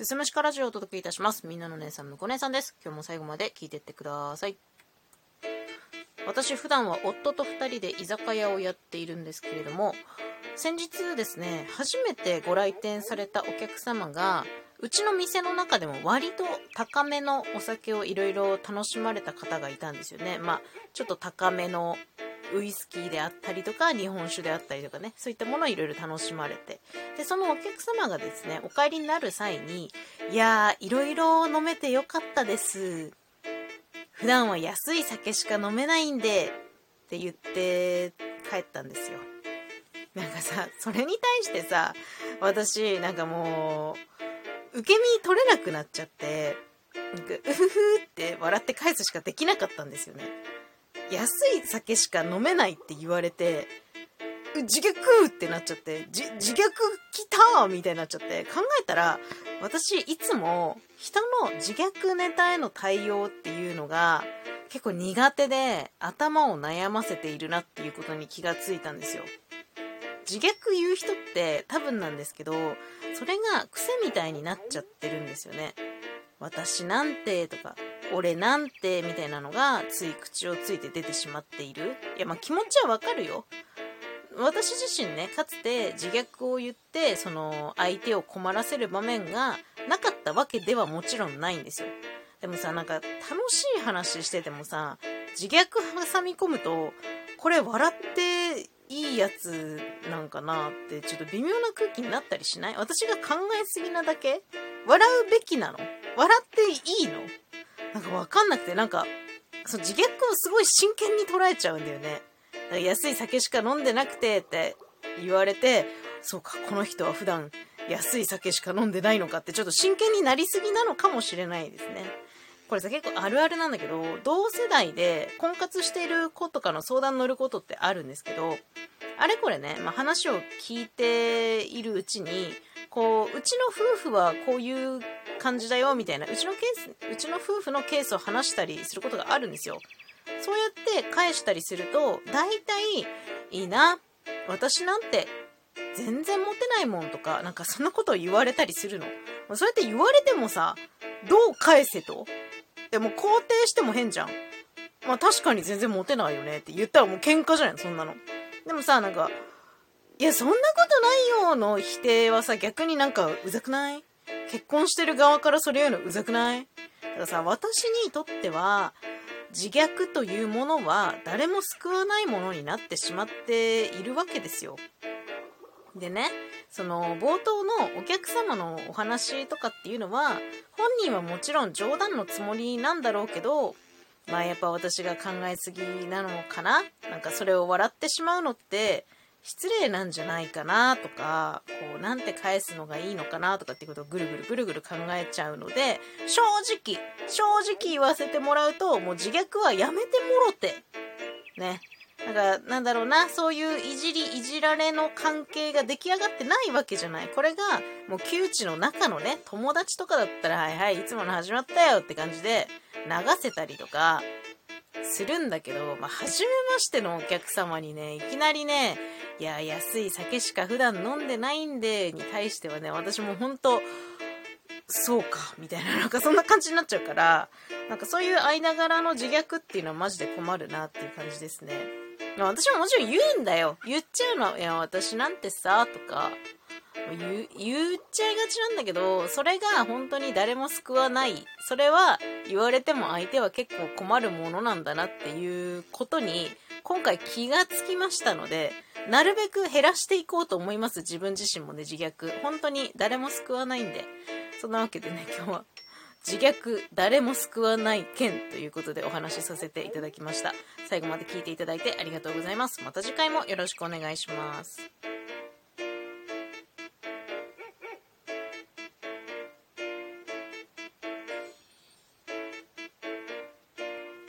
すすむしかラジオをお届けいたします。みんなの姉さん、むこ姉さんです。今日も最後まで聞いてってください。私、普段は夫と2人で居酒屋をやっているんですけれども、先日ですね、初めてご来店されたお客様が、うちの店の中でも割と高めのお酒をいろいろ楽しまれた方がいたんですよね。まあ、ちょっと高めのウイスキーであったりとか、日本酒であったりとかね、そういったものをいろいろ楽しまれて。で、そのお客様がですね、お帰りになる際に、いやー、いろいろ飲めてよかったです。普段は安い酒しか飲めないんで、って言って帰ったんですよ。なんかさ、それに対してさ、私、なんかもう、受け身取れなくなっちゃって、なんか、うふふって笑って返すしかできなかったんですよね。安い酒しか飲めないって言われて、自虐ってなっちゃって、自虐来たみたいになっちゃって、考えたら、私いつも人の自虐ネタへの対応っていうのが結構苦手で頭を悩ませているなっていうことに気がついたんですよ。自虐言う人って多分なんですけど、それが癖みたいになっちゃってるんですよね。私なんてとか、俺なんてみたいなのがつい口をついて出てしまっている。いや、まあ気持ちはわかるよ。私自身ね、かつて自虐を言って、その相手を困らせる場面がなかったわけではもちろんないんですよ。でもさ、なんか楽しい話しててもさ、自虐挟み込むと、これ笑っていいやつなんかなってちょっと微妙な空気になったりしない？私が考えすぎなだけ？笑うべきなの？笑っていいの？なんかわかんなくて、なんか、その自虐をすごい真剣に捉えちゃうんだよね。安い酒しか飲んでなくてって言われて、そうか、この人は普段安い酒しか飲んでないのかってちょっと真剣になりすぎなのかもしれないですね。これさ結構あるあるなんだけど、同世代で婚活してる子とかの相談乗ることってあるんですけど、あれこれね、まあ、話を聞いているうちに、こう、うちの夫婦はこういう感じだよみたいな。うちのケースうちの夫婦のケースを話したりすることがあるんですよ。そうやって返したりすると大体いいな私なんて全然モテないもんとかなんかそんなことを言われたりするの。そうやって言われてもさどう返せと？でも肯定しても変じゃん。まあ確かに全然モテないよねって言ったらもう喧嘩じゃないそんなの。でもさなんかいやそんなことないよの否定はさ逆になんかうざくない？結婚してる側からそれ言うのうざくない？たださ、私にとっては、自虐というものは誰も救わないものになってしまっているわけですよ。でね、その冒頭のお客様のお話とかっていうのは、本人はもちろん冗談のつもりなんだろうけど、まあやっぱ私が考えすぎなのかな？なんかそれを笑ってしまうのって、失礼なんじゃないかなとか、こう、なんて返すのがいいのかなとかっていうことをぐるぐるぐるぐる考えちゃうので、正直、正直言わせてもらうと、もう自虐はやめてもろて。ね。なんか、なんだろうな、そういういじり、いじられの関係が出来上がってないわけじゃない。これが、もう窮地の中のね、友達とかだったら、はいはい、いつもの始まったよって感じで流せたりとか、するんだけど、まあ、初めましてのお客様にね、いきなりね、いや、安い酒しか普段飲んでないんで、に対してはね、私も本当そうか、みたいな、なんかそんな感じになっちゃうから、なんかそういう間柄の自虐っていうのはマジで困るなっていう感じですね。私ももちろん言うんだよ。言っちゃうの。いや、私なんてさ、とか、言言っちゃいがちなんだけど、それが本当に誰も救わない。それは言われても相手は結構困るものなんだなっていうことに、今回気がつきましたので、なるべく減らしていこうと思います。自分自身もね、自虐。本当に誰も救わないんで。そんなわけでね、今日は自虐誰も救わない件ということでお話しさせていただきました。最後まで聞いていただいてありがとうございます。また次回もよろしくお願いします。